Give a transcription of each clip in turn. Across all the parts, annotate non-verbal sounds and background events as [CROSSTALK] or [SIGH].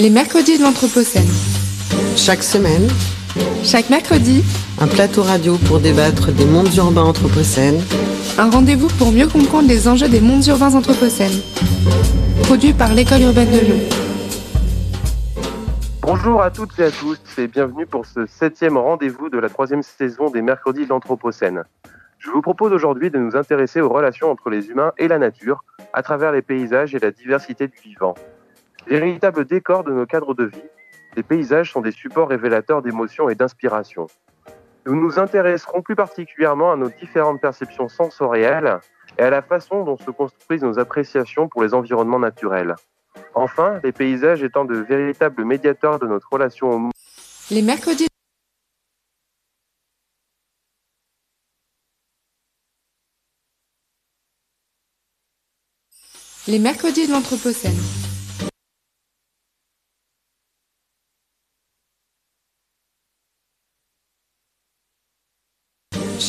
Les mercredis de l'Anthropocène. Chaque semaine, Chaque mercredi, un plateau radio pour débattre des mondes urbains anthropocènes, un rendez-vous pour mieux comprendre les enjeux des mondes urbains anthropocènes. Produit par l'École urbaine de Lyon. Bonjour à toutes et à tous et bienvenue pour ce septième rendez-vous de la troisième saison des mercredis de l'Anthropocène. Je vous propose aujourd'hui de nous intéresser aux relations entre les humains et la nature à travers les paysages et la diversité du vivant. Véritable décor de nos cadres de vie, les paysages sont des supports révélateurs d'émotions et d'inspiration. Nous nous intéresserons plus particulièrement à nos différentes perceptions sensorielles et à la façon dont se construisent nos appréciations pour les environnements naturels. Enfin, les paysages étant de véritables médiateurs de notre relation au monde. Les mercredis. Les mercredis de l'Anthropocène.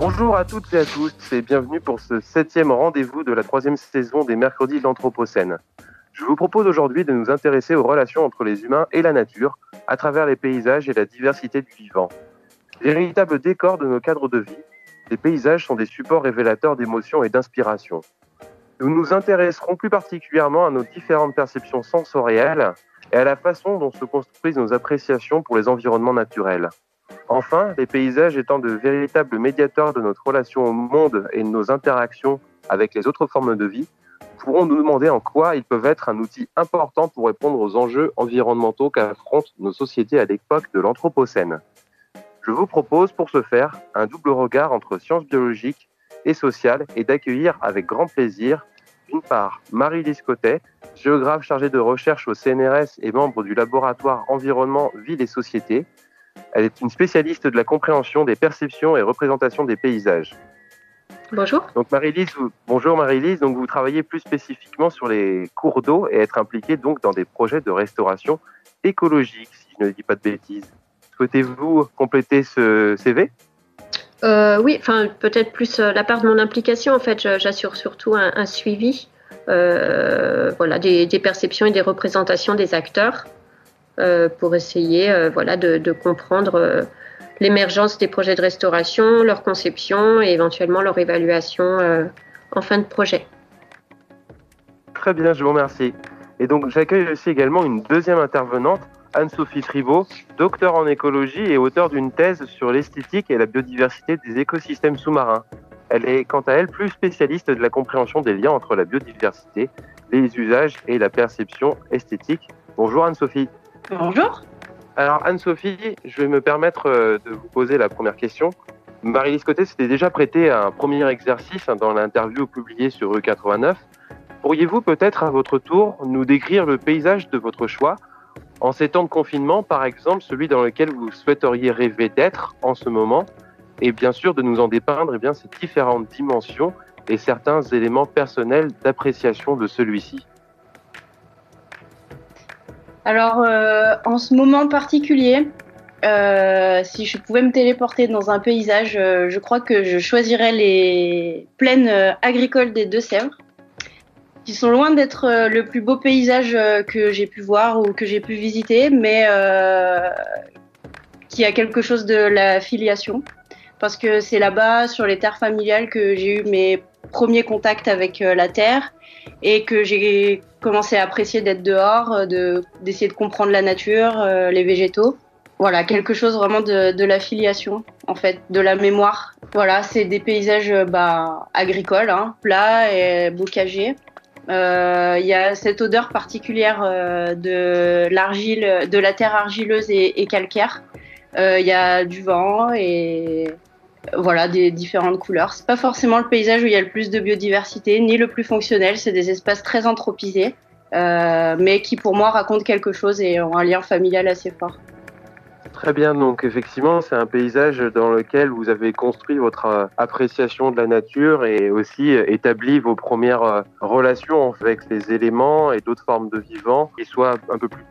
Bonjour à toutes et à tous et bienvenue pour ce septième rendez-vous de la troisième saison des mercredis de l'Anthropocène. Je vous propose aujourd'hui de nous intéresser aux relations entre les humains et la nature à travers les paysages et la diversité du vivant. Véritable décor de nos cadres de vie, les paysages sont des supports révélateurs d'émotions et d'inspiration. Nous nous intéresserons plus particulièrement à nos différentes perceptions sensorielles et à la façon dont se construisent nos appréciations pour les environnements naturels. Enfin, les paysages étant de véritables médiateurs de notre relation au monde et de nos interactions avec les autres formes de vie, pourrons nous demander en quoi ils peuvent être un outil important pour répondre aux enjeux environnementaux qu'affrontent nos sociétés à l'époque de l'Anthropocène. Je vous propose pour ce faire un double regard entre sciences biologiques et sociales et d'accueillir avec grand plaisir, d'une part, Marie-Lise Cotet, géographe chargée de recherche au CNRS et membre du laboratoire Environnement, Ville et Société. Elle est une spécialiste de la compréhension des perceptions et représentations des paysages. bonjour. Donc Marie-Lise, vous- bonjour Marie-Lise, donc vous travaillez plus spécifiquement sur les cours d'eau et être impliquée donc dans des projets de restauration écologique, si je ne dis pas de bêtises. Souhaitez-vous compléter ce CV Euh, oui, enfin peut-être plus euh, la part de mon implication. En fait, j'assure surtout un, un suivi, euh, voilà, des, des perceptions et des représentations des acteurs pour essayer, euh, voilà, de, comprendre euh, l'émergence des projets de restauration, leur conception et éventuellement leur évaluation euh, en fin de projet. Très bien, je vous remercie. Et donc j'accueille aussi également une deuxième intervenante, Anne-Sophie Tribault, docteur en écologie et auteure d'une thèse sur l'esthétique et la biodiversité des écosystèmes sous-marins. Elle est quant à elle plus spécialiste de la compréhension des liens entre la biodiversité, les usages et la perception esthétique. Bonjour Anne-Sophie. Bonjour. Alors Anne-Sophie, je vais me permettre euh, de vous poser la première question. Marie-Lise Côté s'était déjà prêtée à un premier exercice hein, dans l'interview publiée sur E E89. Pourriez-vous peut-être à votre tour nous décrire le paysage de votre choix en ces temps de confinement, par exemple celui dans lequel vous souhaiteriez rêver d'être en ce moment, et bien sûr de nous en dépeindre eh bien, ces différentes dimensions et certains éléments personnels d'appréciation de celui-ci? Alors, euh, en ce moment particulier, euh, si je pouvais me téléporter dans un paysage, euh, je crois que je choisirais les plaines euh, agricoles des Deux-Sèvres, qui sont loin d'être euh, le plus beau paysage euh, que j'ai pu voir ou que j'ai pu visiter, mais qui a quelque chose de la filiation. Parce que c'est là-bas, sur les terres familiales, que j'ai eu mes premiers contacts avec la terre et que j'ai commencé à apprécier d'être dehors, euh, de d'essayer de comprendre la nature, euh, les végétaux. Voilà, quelque chose vraiment de, de la filiation, en fait, de la mémoire. Voilà, c'est des paysages euh, bah, agricoles, hein, plats et bocagers. Euh, Il y a cette odeur particulière de l'argile, de la terre argileuse et, et calcaire. Il y a du vent et voilà des différentes couleurs. C'est pas forcément le paysage où il y a le plus de biodiversité ni le plus fonctionnel. C'est des espaces très anthropisés mais qui pour moi racontent quelque chose et ont un lien familial assez fort. Très bien, donc effectivement, c'est un paysage dans lequel vous avez construit votre euh, appréciation de la nature et aussi euh, établi vos premières euh, relations avec les éléments et d'autres formes de vivants qui soient un peu plus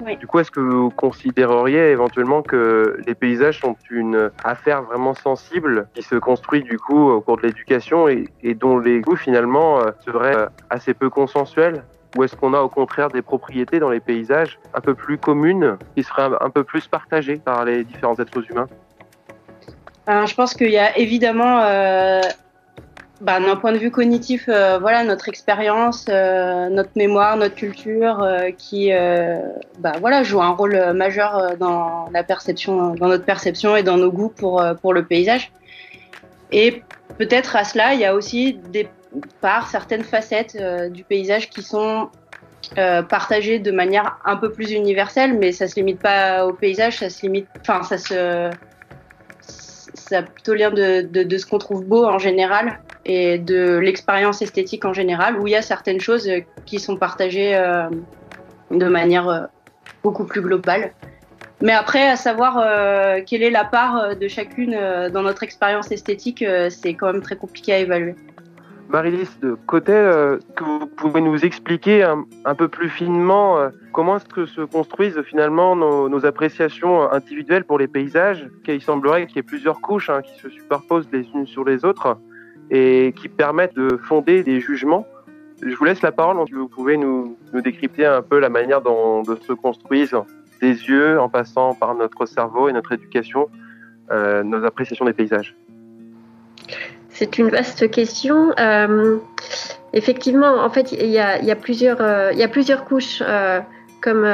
oui. Du coup, est-ce que vous considéreriez éventuellement que les paysages sont une affaire vraiment sensible qui se construit du coup au cours de l'éducation et, et, dont les goûts finalement seraient assez peu consensuels? Ou est-ce qu'on a au contraire des propriétés dans les paysages un peu plus communes qui seraient un, peu plus partagées par les différents êtres humains? Euh, Je pense qu'il y a évidemment, euh, bah, d'un point de vue cognitif, euh, voilà, notre expérience, euh, notre mémoire, notre culture euh, qui bah, voilà, joue un rôle majeur dans, la perception, dans notre perception et dans nos goûts pour, pour le paysage. Et peut-être à cela, il y a aussi des par certaines facettes du paysage qui sont euh, partagées de manière un peu plus universelle, mais ça se limite pas au paysage, ça se limite, enfin ça se, ça a plutôt lien de, de, de ce qu'on trouve beau en général et de l'expérience esthétique en général, où il y a certaines choses qui sont partagées euh, de manière euh, beaucoup plus globale. Mais après, à savoir euh, quelle est la part de chacune dans notre expérience esthétique, c'est quand même très compliqué à évaluer. Marilys de Côté, euh, que vous pouvez nous expliquer un, peu plus finement euh, comment est-ce que se construisent finalement nos, appréciations individuelles pour les paysages? Il semblerait qu'il y ait plusieurs couches hein, qui se superposent les unes sur les autres et qui permettent de fonder des jugements. Je vous laisse la parole, vous pouvez nous, nous décrypter un peu la manière dont se construisent des yeux en passant par notre cerveau et notre éducation, euh, nos appréciations des paysages. C'est une vaste question. Euh, effectivement, en fait, il y a, plusieurs, euh, plusieurs couches. Euh, comme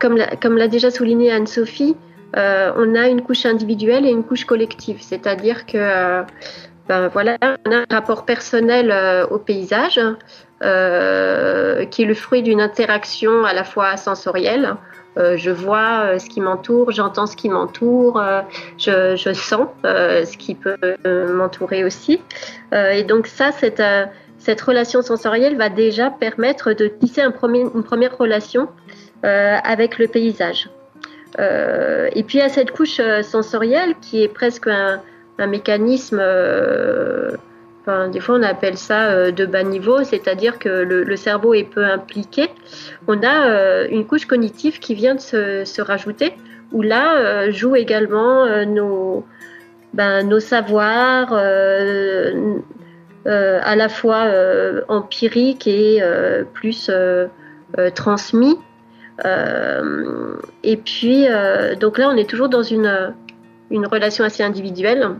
comme l'a déjà souligné Anne-Sophie, on a une couche individuelle et une couche collective. C'est-à-dire que ben, voilà, on a un rapport personnel au paysage qui est le fruit d'une interaction à la fois sensorielle, euh, je vois euh, ce qui m'entoure, j'entends ce qui m'entoure, euh, je, sens ce qui peut m'entourer aussi. et donc ça, cette, relation sensorielle va déjà permettre de tisser une première relation avec le paysage. et puis à cette couche sensorielle qui est presque un mécanisme des fois, on appelle ça euh, de bas niveau, c'est-à-dire que le, cerveau est peu impliqué. On a euh, une couche cognitive qui vient de se, rajouter, où là euh, jouent également nos, ben, nos savoirs à la fois empiriques et plus transmis. et puis, donc là, on est toujours dans une relation assez individuelle.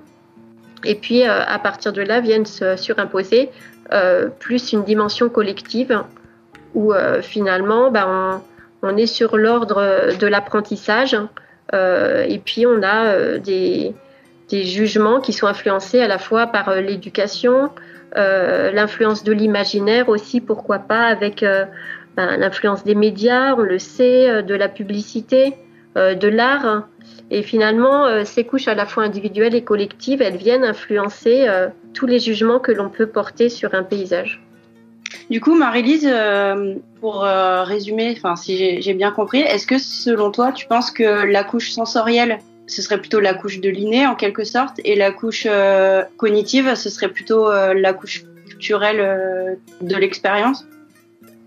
Et puis, euh, à partir de là, viennent se surimposer euh, plus une dimension collective où euh, finalement, ben, on, est sur l'ordre de l'apprentissage et puis on a des, jugements qui sont influencés à la fois par l'éducation, l'influence de l'imaginaire aussi, pourquoi pas, avec ben, l'influence des médias, on le sait, de la publicité, de l'art. Et finalement, euh, ces couches à la fois individuelles et collectives, elles viennent influencer euh, tous les jugements que l'on peut porter sur un paysage. Du coup, Marie-Lise, euh, pour résumer, enfin, si j'ai bien compris, est-ce que selon toi, tu penses que la couche sensorielle, ce serait plutôt la couche de l'inné en quelque sorte, et la couche cognitive, ce serait plutôt la couche culturelle de l'expérience?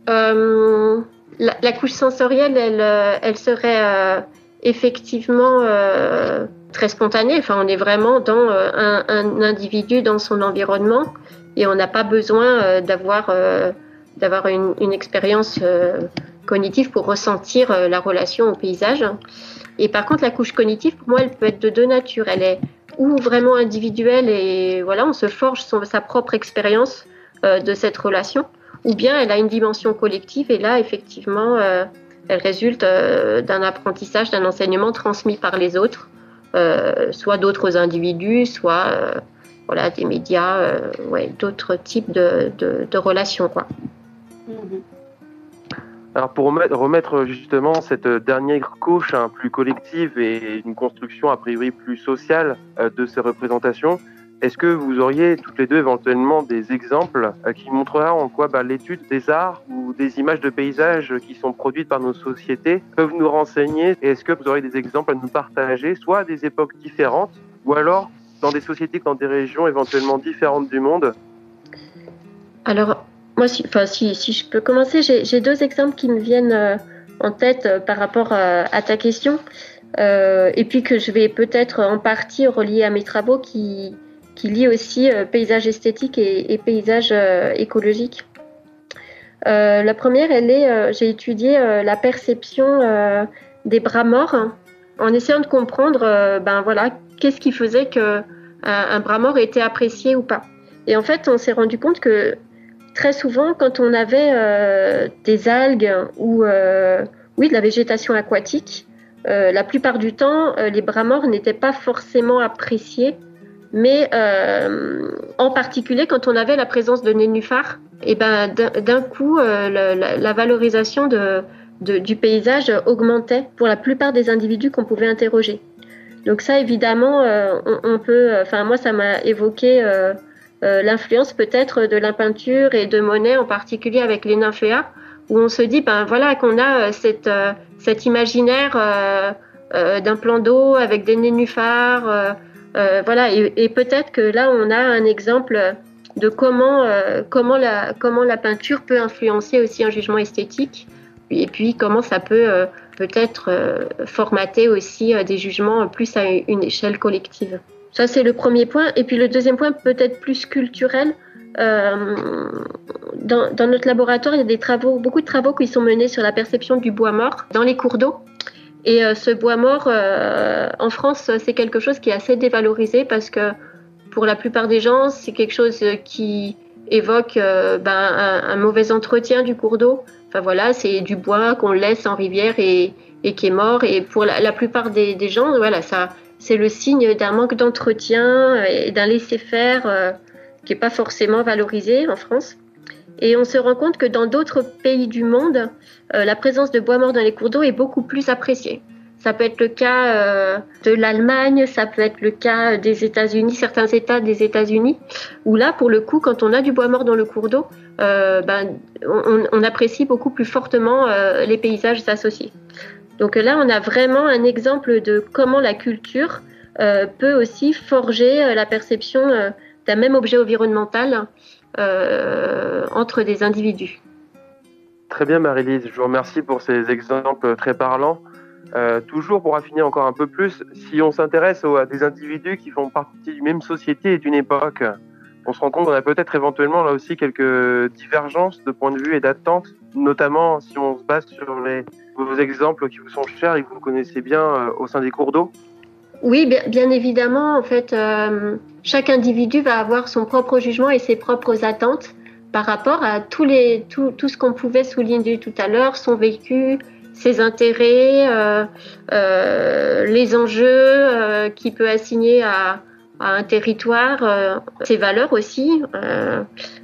La, la, couche sensorielle, elle, elle serait effectivement euh, très spontané. Enfin, on est vraiment dans euh, un, individu dans son environnement et on n'a pas besoin euh, d'avoir une, une expérience cognitive pour ressentir la relation au paysage. Et par contre, la couche cognitive, pour moi, elle peut être de deux natures. Elle est ou vraiment individuelle et voilà, on se forge son, sa propre expérience de cette relation, ou bien elle a une dimension collective et là, effectivement, elle résulte euh, d'un apprentissage, d'un enseignement transmis par les autres, euh, soit d'autres individus, soit euh, voilà, des médias, ouais, d'autres types de, de, relations. Quoi. Mhm. Alors pour remettre justement cette dernière couche hein, plus collective et une construction a priori plus sociale de ces représentations, Est-ce que vous auriez toutes les deux éventuellement des exemples euh, qui montreraient en quoi bah, l'étude des arts ou des images de paysages qui sont produites par nos sociétés peuvent nous renseigner? Est-ce que vous auriez des exemples à nous partager, soit à des époques différentes, ou alors dans des sociétés, dans des régions éventuellement différentes du monde? Alors, moi, si, enfin, si, si je peux commencer, j'ai deux exemples qui me viennent euh, en tête euh, par rapport à, ta question. Et puis que je vais peut-être en partie relier à mes travaux qui, qui lient aussi euh, paysage esthétique et, paysage euh, écologique. la première, elle est, j'ai étudié la perception des bras morts en essayant de comprendre, ben voilà, qu'est-ce qui faisait que un, bras mort était apprécié ou pas. Et en fait, on s'est rendu compte que très souvent, quand on avait des algues ou de la végétation aquatique, euh, la plupart du temps, euh, les bras morts n'étaient pas forcément appréciés, mais euh, en particulier quand on avait la présence de nénuphars, et eh ben d'un coup, la, valorisation du paysage augmentait pour la plupart des individus qu'on pouvait interroger. Donc ça, évidemment, on, peut. Enfin, moi, ça m'a évoqué l'influence peut-être de la peinture et de Monet, en particulier avec les nymphéas, où on se dit, ben voilà, qu'on a cette cet imaginaire euh, euh, d'un plan d'eau avec des nénuphars. Euh, voilà, et, peut-être que là, on a un exemple de comment, comment, la, comment la peinture peut influencer aussi un jugement esthétique, et puis comment ça peut peut-être formater aussi des jugements plus à une échelle collective. Ça, c'est le premier point. Et puis le deuxième point, peut-être plus culturel. Euh, dans, dans, notre laboratoire, il y a des travaux, beaucoup de travaux qui sont menés sur la perception du bois mort dans les cours d'eau. Et euh, ce bois mort, euh, en France, c'est quelque chose qui est assez dévalorisé parce que pour la plupart des gens, c'est quelque chose qui évoque ben, un, mauvais entretien du cours d'eau. Enfin voilà, c'est du bois qu'on laisse en rivière et, qui est mort. Et pour la, plupart des, des, gens, voilà, ça, c'est le signe d'un manque d'entretien et d'un laisser-faire qui n'est pas forcément valorisé en France. Et on se rend compte que dans d'autres pays du monde, euh, la présence de bois mort dans les cours d'eau est beaucoup plus appréciée. Ça peut être le cas euh, de l'Allemagne, ça peut être le cas des États-Unis, certains États des États-Unis, où là, pour le coup, quand on a du bois mort dans le cours d'eau, euh, ben, on, on, apprécie beaucoup plus fortement les paysages associés. Donc là, on a vraiment un exemple de comment la culture peut aussi forger la perception d'un même objet environnemental euh, entre des individus. Très bien Marie-Lise, je vous remercie pour ces exemples très parlants. Euh, toujours pour affiner encore un peu plus, si on s'intéresse à des individus qui font partie d'une même société et d'une époque, on se rend compte qu'on a peut-être éventuellement là aussi quelques divergences de point de vue et d'attentes, notamment si on se base sur les, vos exemples qui vous sont chers et que vous connaissez bien euh, au sein des cours d'eau. Oui, bien, évidemment, en fait, euh, chaque individu va avoir son propre jugement et ses propres attentes par rapport à tous les, tout, ce qu'on pouvait souligner tout à l'heure, son vécu, ses intérêts, euh, euh, les enjeux qu'il peut assigner à, à un territoire, ses valeurs aussi.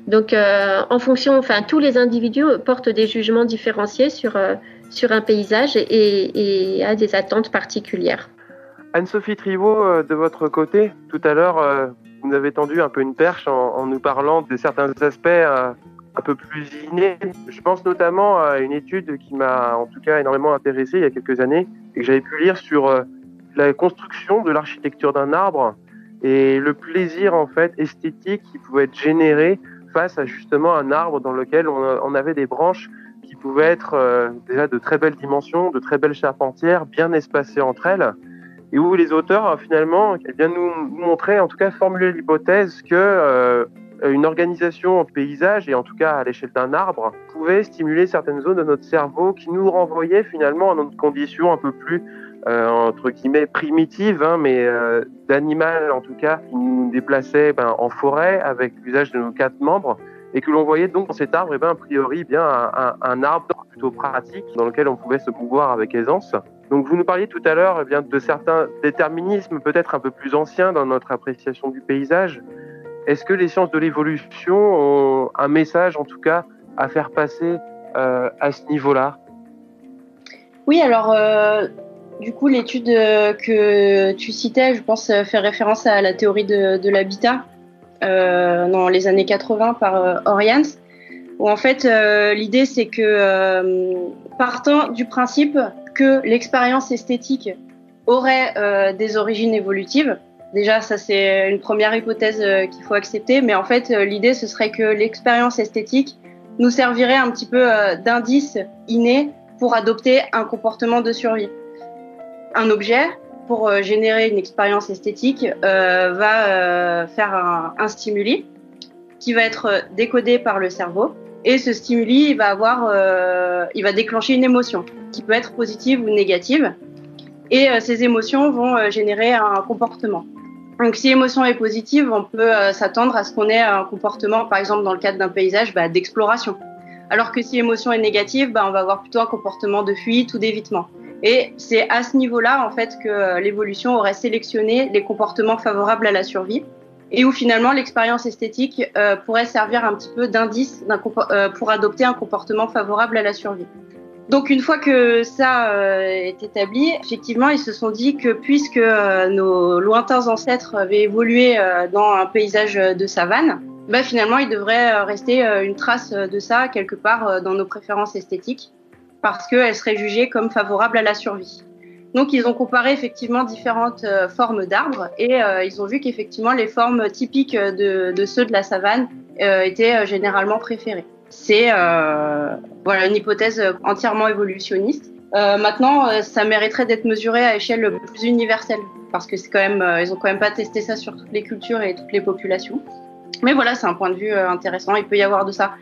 Donc, en fonction, enfin, tous les individus portent des jugements différenciés sur, un paysage et, et, a des attentes particulières. Anne-Sophie Trivaux, euh, de votre côté, tout à l'heure, euh, vous avez tendu un peu une perche en, nous parlant de certains aspects euh, un peu plus innés. Je pense notamment à une étude qui m'a en tout cas énormément intéressé il y a quelques années et que j'avais pu lire sur la construction de l'architecture d'un arbre et le plaisir en fait esthétique qui pouvait être généré face à justement un arbre dans lequel on, avait des branches qui pouvaient être déjà de très belles dimensions, de très belles charpentières, bien espacées entre elles et où les auteurs finalement viennent nous montrer, en tout cas formuler l'hypothèse que euh, une organisation en paysage et en tout cas à l'échelle d'un arbre pouvait stimuler certaines zones de notre cerveau qui nous renvoyaient finalement à notre condition un peu plus euh, entre guillemets primitive, hein, mais euh, d'animal en tout cas qui nous déplaçait ben, en forêt avec l'usage de nos quatre membres et que l'on voyait donc dans cet arbre, eh ben, a priori, bien un, un, arbre plutôt pratique dans lequel on pouvait se pouvoir avec aisance. Donc vous nous parliez tout à l'heure eh de certains déterminismes peut-être un peu plus anciens dans notre appréciation du paysage. Est-ce que les sciences de l'évolution ont un message en tout cas à faire passer euh, à ce niveau-là? Oui, alors euh, Du coup, l'étude que tu citais, je pense, fait référence à la théorie de, l'habitat dans les années 80 par Orians, où en fait l'idée c'est que partant du principe que l'expérience esthétique aurait des origines évolutives, Déjà, ça c'est une première hypothèse euh, qu'il faut accepter, mais en fait, euh, l'idée ce serait que l'expérience esthétique nous servirait un petit peu euh, d'indice inné pour adopter un comportement de survie. Un objet, pour générer une expérience esthétique, va faire un, stimuli qui va être décodé par le cerveau. Et ce stimuli, il va avoir, il va déclencher une émotion qui peut être positive ou négative. Et ces émotions vont générer un comportement. Donc, si l'émotion est positive, on peut euh, s'attendre à ce qu'on ait un comportement, par exemple dans le cadre d'un paysage, bah, d'exploration. Alors que si l'émotion est négative, bah, on va avoir plutôt un comportement de fuite ou d'évitement. Et c'est à ce niveau-là, en fait, que euh, l'évolution aurait sélectionné les comportements favorables à la survie et où finalement l'expérience esthétique euh, pourrait servir un petit peu d'indice pour adopter un comportement favorable à la survie. Donc une fois que ça euh, est établi, effectivement, ils se sont dit que puisque euh, nos lointains ancêtres avaient évolué euh, dans un paysage de savane, bah, finalement, il devrait rester une trace de ça quelque part dans nos préférences esthétiques, parce qu'elles seraient jugées comme favorables à la survie. Donc ils ont comparé effectivement différentes formes d'arbres et ils ont vu qu'effectivement les formes typiques de, de, ceux de la savane étaient généralement préférées. C'est euh, voilà une hypothèse entièrement évolutionniste. Euh, maintenant, euh, ça mériterait d'être mesuré à échelle plus universelle parce que c'est quand même, ils ont quand même pas testé ça sur toutes les cultures et toutes les populations. Mais voilà, c'est un point de vue intéressant. Il peut y avoir de ça.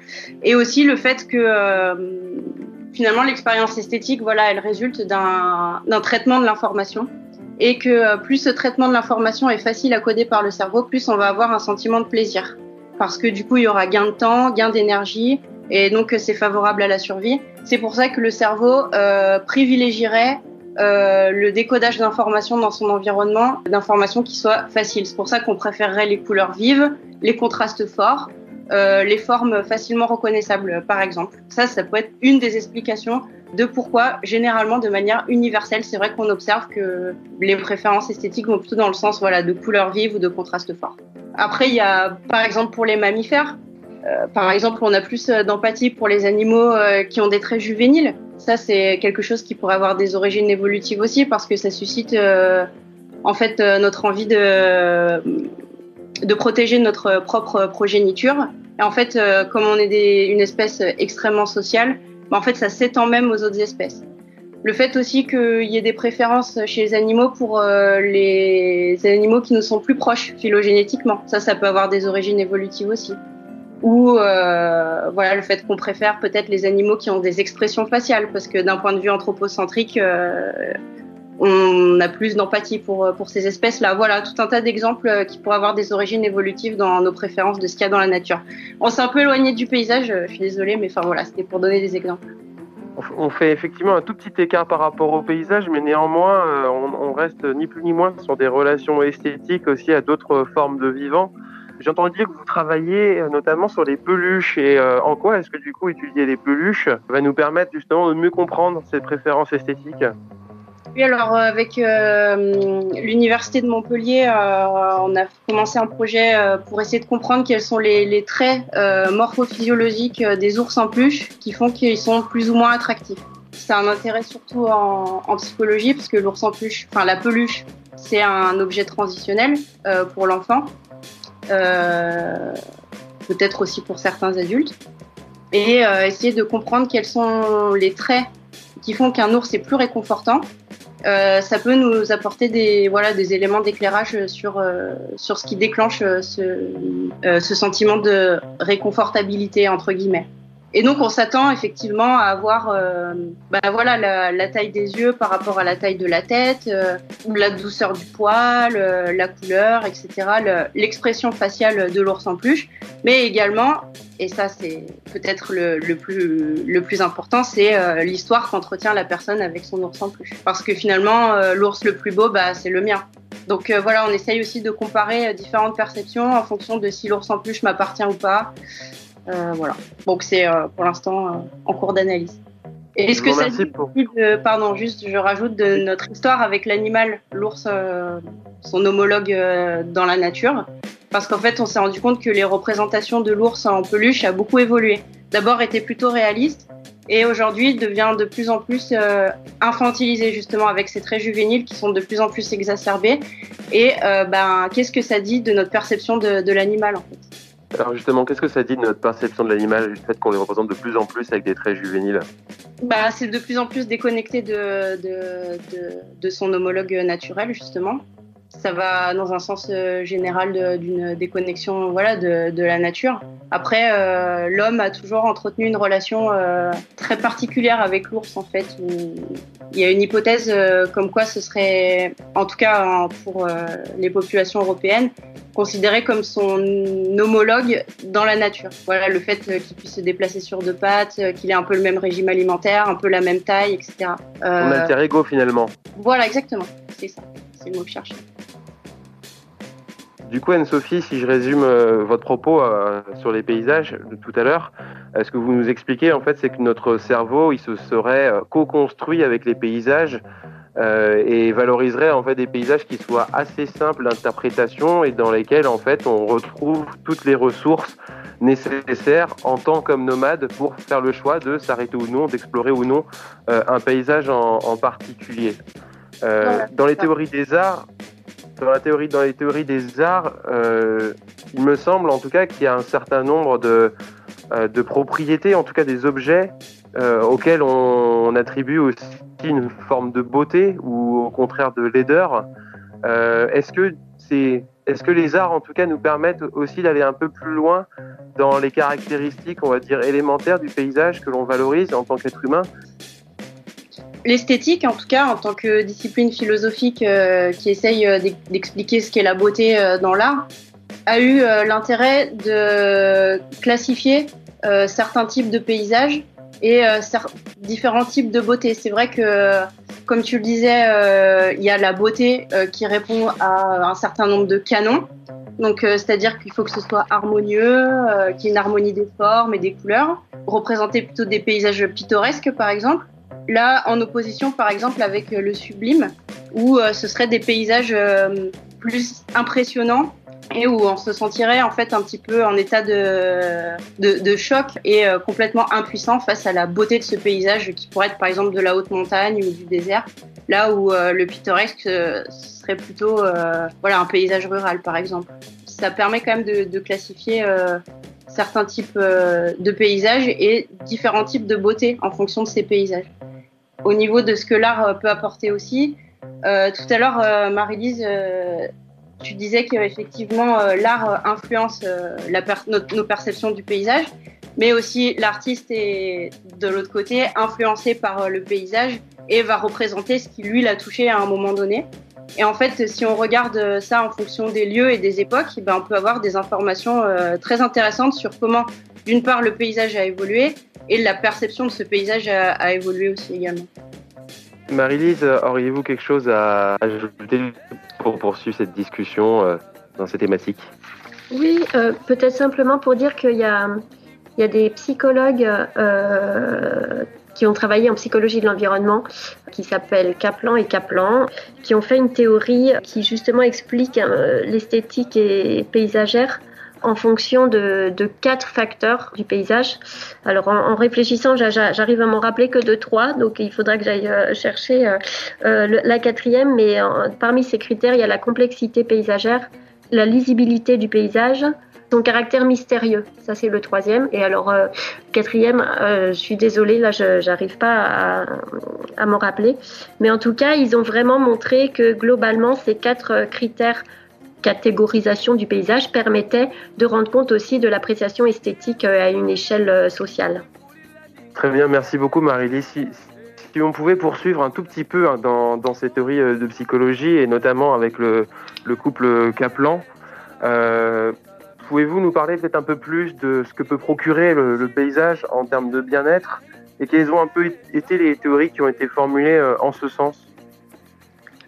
Et aussi le fait que finalement l'expérience esthétique, voilà, elle résulte d'un traitement de l'information et que plus ce traitement de l'information est facile à coder par le cerveau, plus on va avoir un sentiment de plaisir parce que du coup, il y aura gain de temps, gain d'énergie, et donc c'est favorable à la survie. C'est pour ça que le cerveau euh, privilégierait euh, le décodage d'informations dans son environnement, d'informations qui soient faciles. C'est pour ça qu'on préférerait les couleurs vives, les contrastes forts, euh, les formes facilement reconnaissables, par exemple. Ça, ça peut être une des explications de pourquoi, généralement, de manière universelle, c'est vrai qu'on observe que les préférences esthétiques vont plutôt dans le sens voilà, de couleurs vives ou de contrastes forts. Après, il y a, par exemple, pour les mammifères, euh, par exemple, on a plus d'empathie pour les animaux qui ont des traits juvéniles. Ça, c'est quelque chose qui pourrait avoir des origines évolutives aussi, parce que ça suscite en fait notre envie de, protéger notre propre progéniture. Et en fait, comme on est une espèce extrêmement sociale, bah, en fait, ça s'étend même aux autres espèces. Le fait aussi qu'il y ait des préférences chez les animaux pour euh, les animaux qui nous sont plus proches phylogénétiquement. Ça, ça peut avoir des origines évolutives aussi. Ou euh, voilà le fait qu'on préfère peut-être les animaux qui ont des expressions faciales, parce que d'un point de vue anthropocentrique, euh, on a plus d'empathie pour, pour ces espèces-là. Voilà, tout un tas d'exemples qui pourraient avoir des origines évolutives dans nos préférences de ce qu'il y a dans la nature. On s'est un peu éloigné du paysage, je suis désolée, mais enfin voilà, c'était pour donner des exemples on fait effectivement un tout petit écart par rapport au paysage, mais néanmoins, euh, on, reste ni plus ni moins sur des relations esthétiques aussi à d'autres formes de vivants. J'entends dire que vous travaillez euh, notamment sur les peluches. Et euh, en quoi est-ce que du coup étudier les peluches va nous permettre justement de mieux comprendre ces préférences esthétiques oui, alors euh, avec l'université de Montpellier, on a commencé un projet pour essayer de comprendre quels sont les, traits morphophysiologiques des ours en peluche qui font qu'ils sont plus ou moins attractifs. C'est un intérêt surtout en, psychologie parce que l'ours en peluche, enfin la peluche, c'est un objet transitionnel pour l'enfant, peut-être aussi pour certains adultes, et essayer de comprendre quels sont les traits qui font qu'un ours est plus réconfortant euh, ça peut nous apporter des, voilà, des éléments d'éclairage sur, euh, sur ce qui déclenche euh, ce, sentiment de réconfortabilité, entre guillemets. Et donc, on s'attend effectivement à avoir bah, voilà, la, taille des yeux par rapport à la taille de la tête, ou la douceur du poil, la couleur, etc., l'expression faciale de l'ours en peluche, mais également et ça c'est peut-être le, plus, le plus important, c'est euh, l'histoire qu'entretient la personne avec son ours en peluche. Parce que finalement, euh, l'ours le plus beau, bah, c'est le mien. Donc euh, voilà, on essaye aussi de comparer différentes perceptions en fonction de si l'ours en peluche m'appartient ou pas. Voilà. Donc c'est pour l'instant en cours d'analyse. Et ce que ça dit de, pardon, juste je rajoute de notre histoire avec l'animal, l'ours, euh, son homologue euh, dans la nature, parce qu'en fait on s'est rendu compte que les représentations de l'ours en peluche a beaucoup évolué. D'abord était plutôt réaliste et aujourd'hui devient de plus en plus euh, infantilisé justement avec ces traits juvéniles qui sont de plus en plus exacerbés. Et ben qu'est-ce que ça dit de notre perception de, de l'animal en fait? Alors justement, qu'est-ce que ça dit de notre perception de l'animal, le fait qu'on les représente de plus en plus avec des traits juvéniles bah, C'est de plus en plus déconnecté de son homologue naturel, justement ça va dans un sens euh, général d'une déconnexion voilà, de, de, la nature. Après, euh, l'homme a toujours entretenu une relation euh, très particulière avec l'ours, en fait. Où il y a une hypothèse comme quoi ce serait, en tout cas hein, pour les populations européennes, considéré comme son homologue dans la nature. Voilà, le fait qu'il puisse se déplacer sur deux pattes, qu'il ait un peu le même régime alimentaire, un peu la même taille, etc. Son alter ego, finalement. Voilà, exactement. C'est ça. C'est le mot que je cherchais. Du coup, Anne-Sophie, si je résume euh, votre propos euh, sur les paysages de tout à l'heure, euh, ce que vous nous expliquez, en fait, c'est que notre cerveau, il se serait co-construit avec les paysages et valoriserait en fait des paysages qui soient assez simples d'interprétation et dans lesquels, en fait, on retrouve toutes les ressources nécessaires en tant que nomade pour faire le choix de s'arrêter ou non, d'explorer ou non un paysage en, en particulier. dans les théories des arts, dans, la théorie, dans les théories des arts, euh, il me semble en tout cas qu'il y a un certain nombre de, euh, propriétés, en tout cas des objets euh, auxquels on, attribue aussi une forme de beauté ou au contraire de laideur. Est-ce que est-ce que les arts, en tout cas, nous permettent aussi d'aller un peu plus loin dans les caractéristiques, on va dire, élémentaires du paysage que l'on valorise en tant qu'être humain? L'esthétique, en tout cas, en tant que discipline philosophique euh, qui essaye euh, d'expliquer ce qu'est la beauté euh, dans l'art, a eu l'intérêt de classifier certains types de paysages et différents types de beauté. C'est vrai que, comme tu le disais, il y a la beauté qui répond à un certain nombre de canons. Donc, c'est-à-dire qu'il faut que ce soit harmonieux, qu'il y ait une harmonie des formes et des couleurs, représenter plutôt des paysages pittoresques, par exemple. Là, en opposition, par exemple, avec euh, le sublime, où euh, ce serait des paysages euh, plus impressionnants et où on se sentirait en fait un petit peu en état de, choc et complètement impuissant face à la beauté de ce paysage qui pourrait être par exemple de la haute montagne ou du désert, là où le pittoresque serait plutôt voilà un paysage rural par exemple. Ça permet quand même de, de classifier certains types de paysages et différents types de beauté en fonction de ces paysages au niveau de ce que l'art euh, peut apporter aussi. Euh, tout à l'heure, euh, Marie-Lise, tu disais qu'effectivement l'art influence la nos perceptions du paysage, mais aussi l'artiste est de l'autre côté influencé par le paysage et va représenter ce qui lui l'a touché à un moment donné. Et en fait, si on regarde ça en fonction des lieux et des époques, eh ben, on peut avoir des informations très intéressantes sur comment, d'une part, le paysage a évolué et la perception de ce paysage a, évolué aussi également. Marie-Lise, auriez-vous quelque chose à ajouter pour poursuivre cette discussion euh, dans ces thématiques? Oui, euh, peut-être simplement pour dire qu'il y a, il y a des psychologues euh, qui ont travaillé en psychologie de l'environnement, qui s'appellent Kaplan et Kaplan, qui ont fait une théorie qui justement explique l'esthétique et paysagère en fonction de, quatre facteurs du paysage. Alors en, réfléchissant, j'arrive à m'en rappeler que de trois, donc il faudra que j'aille euh, chercher euh, euh, la quatrième, mais parmi ces critères, il y a la complexité paysagère, la lisibilité du paysage, son caractère mystérieux, ça c'est le troisième. Et alors, quatrième, je suis désolée, là je n'arrive pas à m'en rappeler. Mais en tout cas, ils ont vraiment montré que globalement, ces quatre critères catégorisation du paysage permettait de rendre compte aussi de l'appréciation esthétique euh, à une échelle euh, sociale. Très bien, merci beaucoup Marie-Lise. Si, on pouvait poursuivre un tout petit peu hein, dans, dans, ces théories euh, de psychologie et notamment avec le, le couple Kaplan, pouvez-vous nous parler peut-être un peu plus de ce que peut procurer le, le paysage en termes de bien-être et quelles ont un peu été les théories qui ont été formulées en ce sens?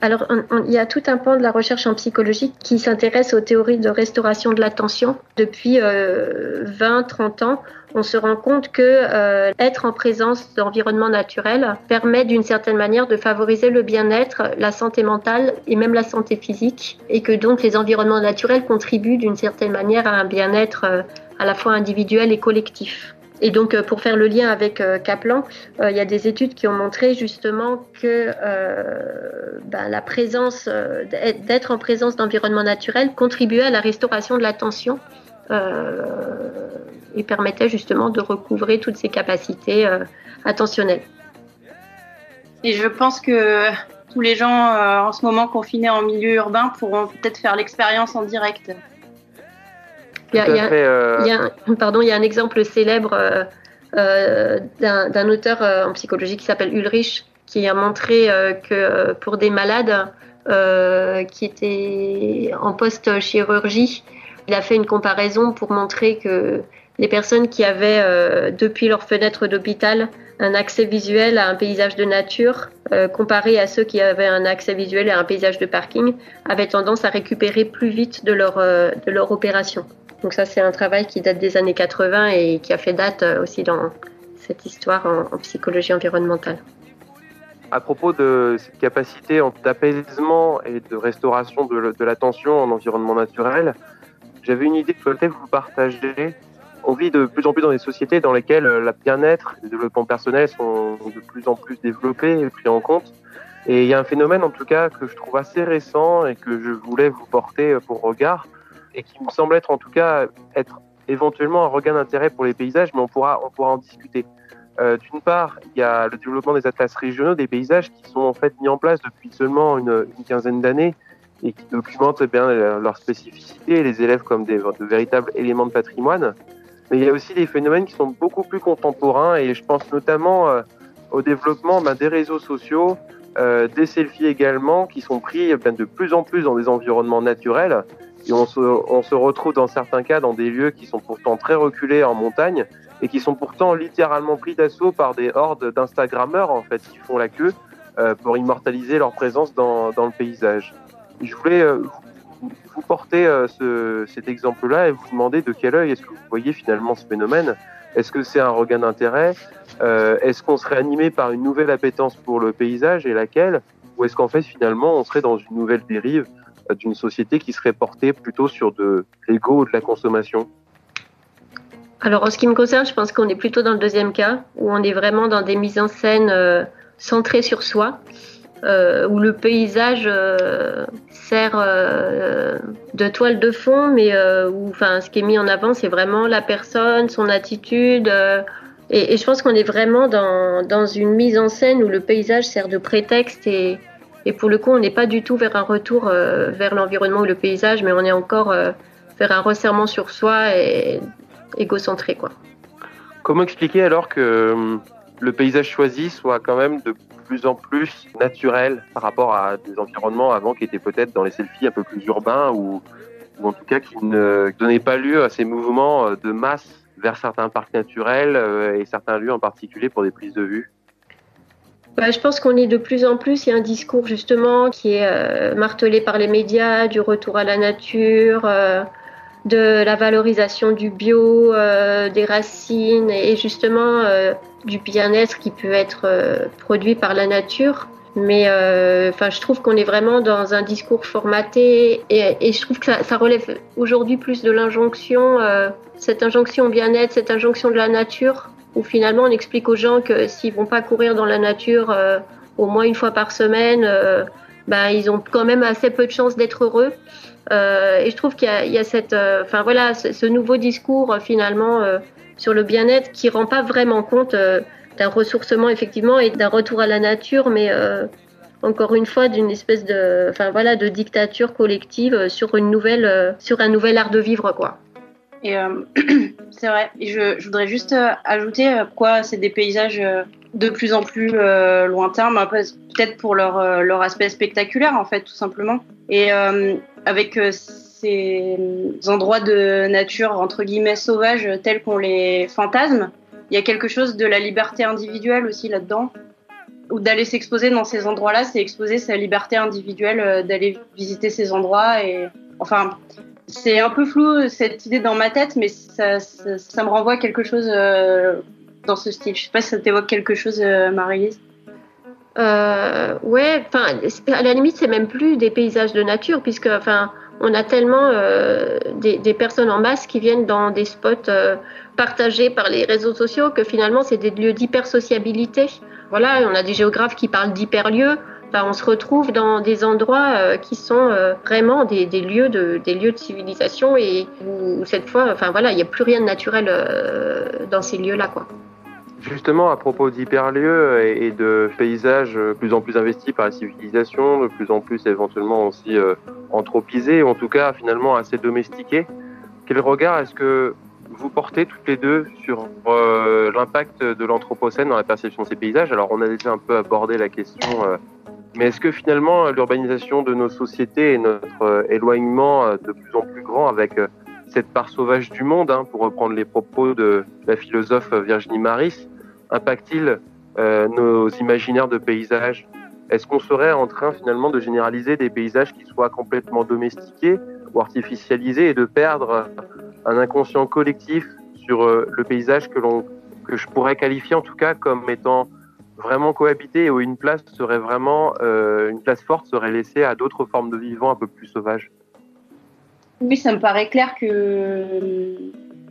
Alors, il y a tout un pan de la recherche en psychologie qui s'intéresse aux théories de restauration de l'attention. Depuis 20-30 euh, ans, on se rend compte que euh, être en présence d'environnement naturel permet d'une certaine manière de favoriser le bien-être, la santé mentale et même la santé physique, et que donc les environnements naturels contribuent d'une certaine manière à un bien-être euh, à la fois individuel et collectif. Et donc, euh, pour faire le lien avec euh, Kaplan, euh, il y a des études qui ont montré justement que ben, la présence, d'être en présence d'environnements naturels contribuait à la restauration de l'attention et permettait justement de recouvrer toutes ces capacités attentionnelles. Et je pense que tous les gens en ce moment confinés en milieu urbain pourront peut-être faire l'expérience en direct. Il y, a, pardon, il y a un exemple célèbre euh, euh, d'un auteur euh, en psychologie qui s'appelle Ulrich, qui a montré que pour des malades qui étaient en post-chirurgie, il a fait une comparaison pour montrer que les personnes qui avaient depuis leur fenêtre d'hôpital un accès visuel à un paysage de nature, comparé à ceux qui avaient un accès visuel à un paysage de parking, avaient tendance à récupérer plus vite de leur, de leur opération. Donc ça, c'est un travail qui date des années 80 et qui a fait date euh, aussi dans cette histoire en, psychologie environnementale. À propos de cette capacité d'apaisement et de restauration de, l'attention en environnement naturel, j'avais une idée que je vous partager. On vit de plus en plus dans des sociétés dans lesquelles euh, le bien-être et le développement personnel sont de plus en plus développés et pris en compte. Et il y a un phénomène en tout cas que je trouve assez récent et que je voulais vous porter pour regard et qui me semble être en tout cas être éventuellement un regain d'intérêt pour les paysages, mais on pourra, on pourra en discuter. Euh, D'une part, il y a le développement des atlas régionaux des paysages qui sont en fait mis en place depuis seulement une, quinzaine d'années et qui documentent eh bien leur spécificité, les élèves comme des, de véritables éléments de patrimoine. Mais il y a aussi des phénomènes qui sont beaucoup plus contemporains et je pense notamment euh, au développement ben, des réseaux sociaux, euh, des selfies également, qui sont pris ben, de plus en plus dans des environnements naturels et on se, on se retrouve dans certains cas dans des lieux qui sont pourtant très reculés en montagne et qui sont pourtant littéralement pris d'assaut par des hordes d'Instagrammeurs en fait qui font la queue euh, pour immortaliser leur présence dans, dans le paysage. Je voulais euh, vous porter euh, ce, cet exemple-là et vous demander de quel œil est-ce que vous voyez finalement ce phénomène. Est-ce que c'est un regain d'intérêt? Euh, Est-ce qu'on serait animé par une nouvelle appétence pour le paysage et laquelle? Ou est-ce qu'en fait finalement on serait dans une nouvelle dérive d'une société qui serait portée plutôt sur de l'ego ou de la consommation Alors, en ce qui me concerne, je pense qu'on est plutôt dans le deuxième cas, où on est vraiment dans des mises en scène euh, centrées sur soi, euh, où le paysage euh, sert de toile de fond, mais où, ce qui est mis en avant, c'est vraiment la personne, son attitude. Et, et, je pense qu'on est vraiment dans, dans une mise en scène où le paysage sert de prétexte et, et pour le coup, on n'est pas du tout vers un retour euh, vers l'environnement ou le paysage, mais on est encore euh, vers un resserrement sur soi et égocentré. Comment expliquer alors que euh, le paysage choisi soit quand même de plus en plus naturel par rapport à des environnements avant qui étaient peut-être dans les selfies un peu plus urbains ou, ou en tout cas qui ne donnaient pas lieu à ces mouvements de masse vers certains parcs naturels et certains lieux en particulier pour des prises de vue? Bah, je pense qu'on est de plus en plus, il y a un discours justement qui est euh, martelé par les médias, du retour à la nature, euh, de la valorisation du bio, euh, des racines et justement du bien-être qui peut être produit par la nature. Mais enfin, je trouve qu'on est vraiment dans un discours formaté et, je trouve que ça, ça relève aujourd'hui plus de l'injonction, cette injonction bien-être, cette injonction de la nature où finalement on explique aux gens que s'ils vont pas courir dans la nature euh, au moins une fois par semaine, euh, ben, ils ont quand même assez peu de chances d'être heureux. Euh, et je trouve qu'il y, y, a cette, euh, enfin voilà, ce, ce, nouveau discours finalement sur le bien-être qui rend pas vraiment compte d'un ressourcement effectivement et d'un retour à la nature, mais encore une fois d'une espèce de, enfin voilà, de dictature collective sur une nouvelle, sur un nouvel art de vivre quoi. Et euh, [CLEARS THROAT] c'est vrai. Et je, je, voudrais juste euh, ajouter euh, pourquoi c'est des paysages de plus en plus lointains, peut-être pour leur, leur aspect spectaculaire en fait, tout simplement. Et avec ces endroits de nature entre guillemets sauvages tels qu'on les fantasme, il y a quelque chose de la liberté individuelle aussi là-dedans. ou d'aller s'exposer dans ces endroits-là, c'est exposer sa liberté individuelle d'aller visiter ces endroits. Et enfin, c'est un peu flou cette idée dans ma tête, mais ça, me renvoie à quelque chose dans ce style. Je sais pas si ça t'évoque quelque chose, Marie-Lise. Euh, enfin, à la limite, c'est même plus des paysages de nature, puisque, enfin, on a tellement euh, des, des, personnes en masse qui viennent dans des spots euh, partagés par les réseaux sociaux que finalement, c'est des lieux d'hypersociabilité. Voilà, on a des géographes qui parlent d'hyperlieux. Enfin, on se retrouve dans des endroits euh, qui sont euh, vraiment des, lieux de, civilisation et où, cette fois, enfin voilà, il n'y a plus rien de naturel dans ces lieux-là. Justement, à propos d'hyperlieux et de paysages de plus en plus investis par la civilisation, de plus en plus éventuellement aussi euh, anthropisés, en tout cas finalement assez domestiqués, quel regard est-ce que vous portez toutes les deux sur euh, l'impact de l'anthropocène dans la perception de ces paysages? Alors on a déjà un peu abordé la question, euh, mais est-ce que finalement l'urbanisation de nos sociétés et notre éloignement de plus en plus grand avec cette part sauvage du monde, hein, pour reprendre les propos de la philosophe Virginie Maris, impacte-t-il euh, nos imaginaires de paysages? Est-ce qu'on serait en train finalement de généraliser des paysages qui soient complètement domestiqués ou artificialisés et de perdre un inconscient collectif sur euh, le paysage que l'on que je pourrais qualifier en tout cas comme étant vraiment cohabité et où une place serait vraiment euh, une place forte serait laissée à d'autres formes de vivants un peu plus sauvages. Oui, ça me paraît clair que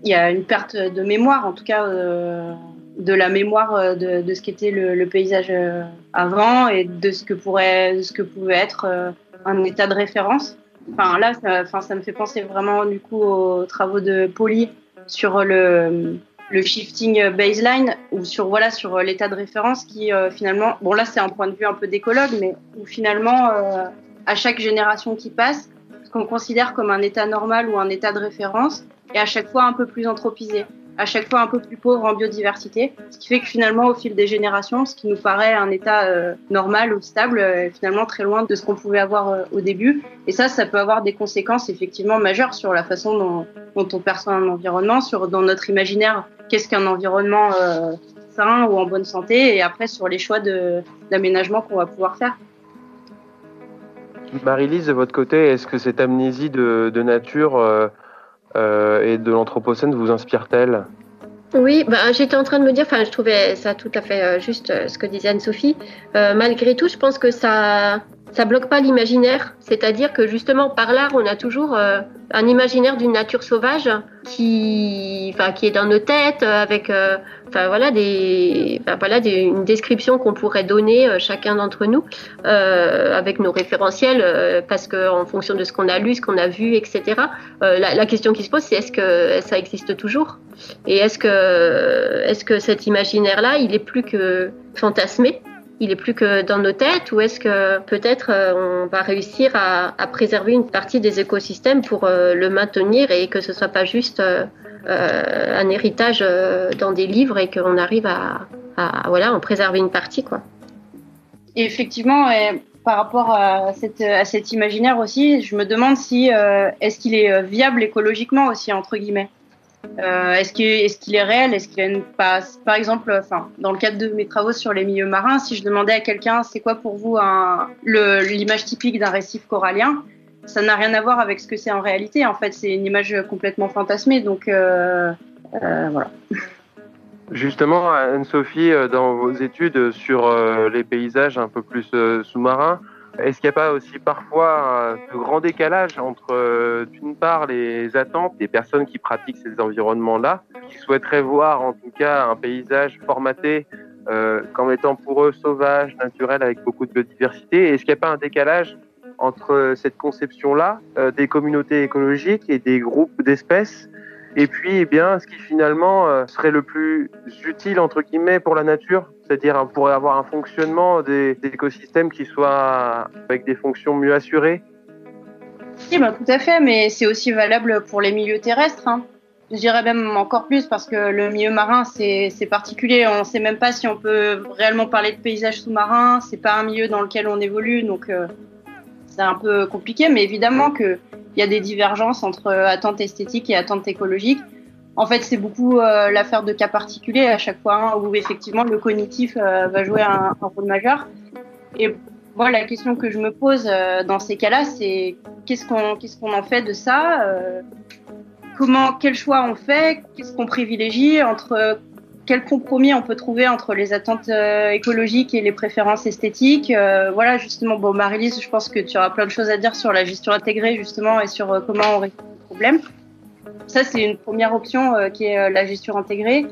il y a une perte de mémoire, en tout cas de la mémoire euh, de, ce qu'était le, paysage euh, avant et de ce que pourrait, ce que pouvait être euh, un état de référence. Enfin là, ça, me fait penser vraiment du coup aux travaux de Poli sur le, le shifting baseline ou sur voilà sur l'état de référence qui finalement, bon là c'est un point de vue un peu d'écologue, mais où finalement à chaque génération qui passe, ce qu'on considère comme un état normal ou un état de référence est à chaque fois un peu plus anthropisé à chaque fois un peu plus pauvre en biodiversité, ce qui fait que finalement au fil des générations, ce qui nous paraît un état euh, normal ou stable euh, est finalement très loin de ce qu'on pouvait avoir euh, au début. Et ça, ça peut avoir des conséquences effectivement majeures sur la façon dont, on perçoit un environnement, sur dans notre imaginaire, qu'est-ce qu'un environnement sain ou en bonne santé, et après sur les choix d'aménagement qu'on va pouvoir faire. Marie-Lise, de votre côté, est-ce que cette amnésie de, nature et de l'Anthropocène vous inspire-t-elle? Oui, bah, j'étais en train de me dire, enfin, je trouvais ça tout à fait euh, juste euh, ce que disait Anne-Sophie. malgré tout, je pense que ça, ça bloque pas l'imaginaire. C'est-à-dire que justement, par l'art, on a toujours un imaginaire d'une nature sauvage qui, enfin, qui est dans nos têtes, avec, enfin voilà, des, enfin, voilà, des, une description qu'on pourrait donner chacun d'entre nous, avec nos référentiels, parce que en fonction de ce qu'on a lu, ce qu'on a vu, etc. La, la, question qui se pose, c'est est-ce que ça existe toujours? Et est-ce que, est-ce que cet imaginaire-là, il est plus que fantasmé? Il est plus que dans nos têtes ou est-ce que peut-être on va réussir à, préserver une partie des écosystèmes pour le maintenir et que ce soit pas juste euh, un héritage dans des livres et qu'on arrive à, voilà en préserver une partie quoi. Effectivement, par rapport à, cet imaginaire aussi, je me demande si euh, est-ce qu'il est viable écologiquement aussi entre guillemets? Euh, est-ce qu'il est, est, réel? Est-ce qu'il a une passe? Par exemple, enfin, dans le cadre de mes travaux sur les milieux marins, si je demandais à quelqu'un c'est quoi pour vous l'image typique d'un récif corallien, ça n'a rien à voir avec ce que c'est en réalité. En fait, c'est une image complètement fantasmée. Donc euh, euh, voilà. Justement, Anne-Sophie, dans vos études sur les paysages un peu plus sous-marins, est-ce qu'il n'y a pas aussi parfois de grand décalage entre, d'une part, les attentes des personnes qui pratiquent ces environnements-là, qui souhaiteraient voir en tout cas un paysage formaté euh, comme étant pour eux sauvage, naturel, avec beaucoup de biodiversité. Est-ce qu'il n'y a pas un décalage entre cette conception-là euh, des communautés écologiques et des groupes d'espèces et puis, eh bien, ce qui finalement euh, serait le plus utile entre guillemets pour la nature, c'est-à-dire pourrait avoir un fonctionnement des, écosystèmes qui soit avec des fonctions mieux assurées. Oui, bah, tout à fait, mais c'est aussi valable pour les milieux terrestres. Hein. Je dirais même encore plus parce que le milieu marin, c'est particulier. On ne sait même pas si on peut réellement parler de paysage sous-marin. C'est pas un milieu dans lequel on évolue, donc euh, c'est un peu compliqué. Mais évidemment que il y a des divergences entre attentes esthétiques et attentes écologiques. En fait, c'est beaucoup l'affaire de cas particuliers à chaque fois hein, où effectivement le cognitif va jouer un, un, rôle majeur. Et moi, la question que je me pose dans ces cas-là, c'est qu'est-ce qu'on qu'est-ce qu'on en fait de ça Comment, quel choix on fait Qu'est-ce qu'on privilégie entre quel compromis on peut trouver entre les attentes euh, écologiques et les préférences esthétiques. Euh, voilà, justement, bon, Marie-Lise, je pense que tu auras plein de choses à dire sur la gestion intégrée, justement, et sur euh, comment on résout le problème. Ça, c'est une première option qui est la gestion intégrée.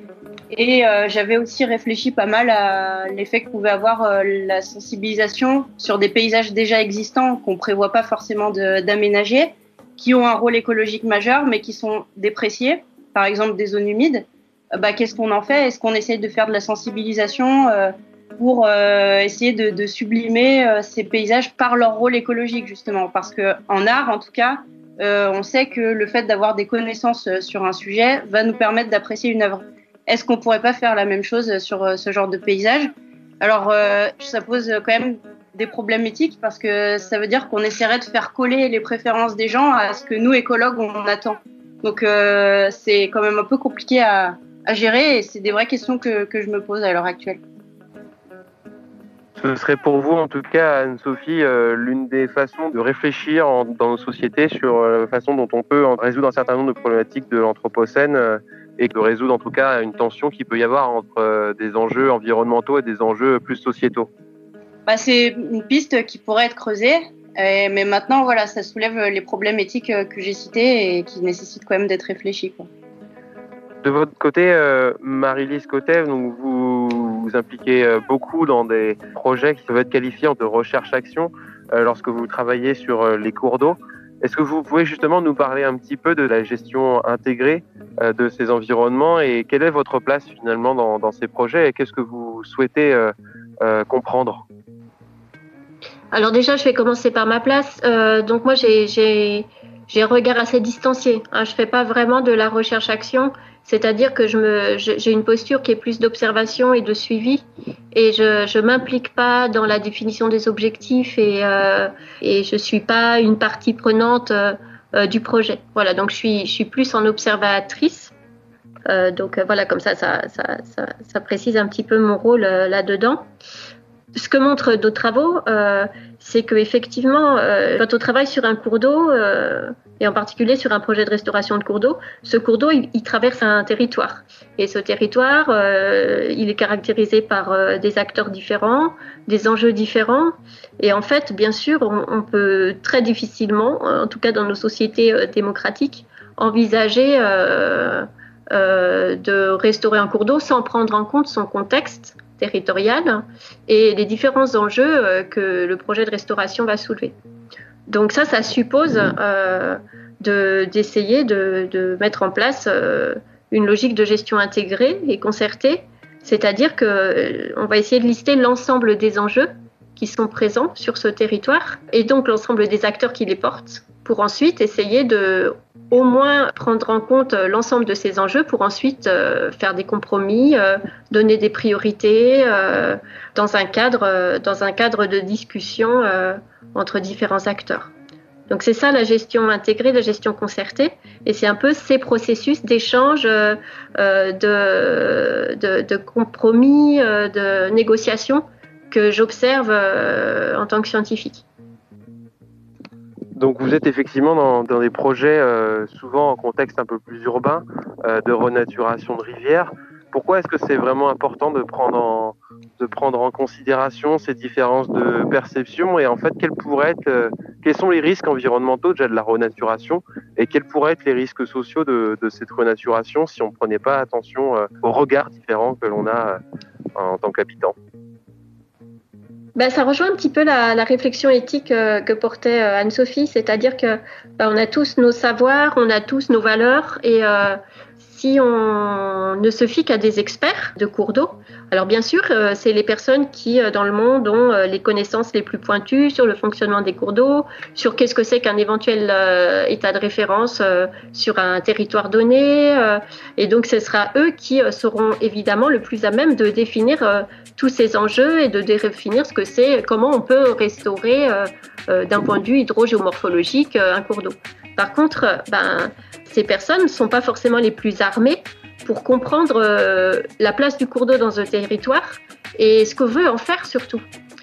Et j'avais aussi réfléchi pas mal à l'effet que pouvait avoir la sensibilisation sur des paysages déjà existants qu'on prévoit pas forcément d'aménager, qui ont un rôle écologique majeur, mais qui sont dépréciés, par exemple des zones humides. Euh, bah, qu'est-ce qu'on en fait? Est-ce qu'on essaie de faire de la sensibilisation euh, pour euh, essayer de, de sublimer ces paysages par leur rôle écologique justement? Parce que en art, en tout cas, on sait que le fait d'avoir des connaissances sur un sujet va nous permettre d'apprécier une œuvre. Est-ce qu'on pourrait pas faire la même chose sur ce genre de paysage? Alors, ça pose quand même des problèmes éthiques parce que ça veut dire qu'on essaierait de faire coller les préférences des gens à ce que nous, écologues, on attend. Donc, c'est quand même un peu compliqué à, à gérer et c'est des vraies questions que, que je me pose à l'heure actuelle. Ce serait pour vous, en tout cas, Anne-Sophie, euh, l'une des façons de réfléchir dans nos sociétés sur euh, la façon dont on peut résoudre un certain nombre de problématiques de l'Anthropocène euh, et de résoudre en tout cas une tension qui peut y avoir entre des enjeux environnementaux et des enjeux plus sociétaux. Bah, c'est une piste qui pourrait être creusée, mais maintenant, voilà, ça soulève les problèmes éthiques que j'ai cités et qui nécessitent quand même d'être réfléchis. Quoi. De votre côté, euh, Marie-Lise donc vous vous impliquez euh, beaucoup dans des projets qui peuvent être qualifiés de recherche-action euh, lorsque vous travaillez sur les cours d'eau. Est-ce que vous pouvez justement nous parler un petit peu de la gestion intégrée de ces environnements et quelle est votre place finalement dans, ces projets et qu'est-ce que vous souhaitez comprendre? Alors déjà, je vais commencer par ma place. donc moi, j'ai un regard assez distancié. Hein. Je fais pas vraiment de la recherche-action. C'est-à-dire que j'ai une posture qui est plus d'observation et de suivi, et je ne m'implique pas dans la définition des objectifs et, euh, et je suis pas une partie prenante euh, euh, du projet. Voilà, donc je suis, je suis plus en observatrice. Euh, donc voilà, comme ça ça, ça, ça, ça, précise un petit peu mon rôle là-dedans. Ce que montrent d'autres travaux, c'est qu'effectivement, quand on travaille sur un cours d'eau, et en particulier sur un projet de restauration de cours d'eau. Ce cours d'eau, il, traverse un territoire. Et ce territoire, euh, il est caractérisé par euh, des acteurs différents, des enjeux différents. Et en fait, bien sûr, on, peut très difficilement, en tout cas dans nos sociétés euh, démocratiques, envisager de restaurer un cours d'eau sans prendre en compte son contexte territorial et les différents enjeux que le projet de restauration va soulever. Donc ça, ça suppose euh, d'essayer de, mettre en place euh, une logique de gestion intégrée et concertée, c'est-à-dire qu'on euh, va essayer de lister l'ensemble des enjeux qui sont présents sur ce territoire et donc l'ensemble des acteurs qui les portent pour ensuite essayer de au moins prendre en compte l'ensemble de ces enjeux pour ensuite faire des compromis, donner des priorités dans un cadre dans un cadre de discussion entre différents acteurs. Donc c'est ça la gestion intégrée, la gestion concertée, et c'est un peu ces processus d'échange, euh, euh, de, de, compromis, euh, de négociation que j'observe en tant que scientifique. Donc vous êtes effectivement dans, des projets souvent en contexte un peu plus urbain de renaturation de rivières. Pourquoi est-ce que c'est vraiment important de prendre en, considération ces différences de perception et en fait quels pourraient être, euh, quels sont les risques environnementaux déjà de la renaturation et quels pourraient être les risques sociaux de, cette renaturation si on ne prenait pas attention euh, aux regards différents que l'on a euh, en tant qu'habitant? Ben, ça rejoint un petit peu la, réflexion éthique que portait Anne-Sophie, c'est-à-dire que ben, on a tous nos savoirs, on a tous nos valeurs, et si on ne se fie qu'à des experts de cours d'eau, alors bien sûr, euh, c'est les personnes qui, euh, dans le monde, ont euh, les connaissances les plus pointues sur le fonctionnement des cours d'eau, sur qu'est-ce que c'est qu'un éventuel état de référence sur un territoire donné. et donc, ce sera eux qui seront évidemment le plus à même de définir tous ces enjeux et de définir ce que c'est, comment on peut restaurer d'un point de vue hydrogéomorphologique un cours d'eau. Par contre, ben, ces personnes ne sont pas forcément les plus armées pour comprendre la place du cours d'eau dans un territoire et ce que veut en faire surtout.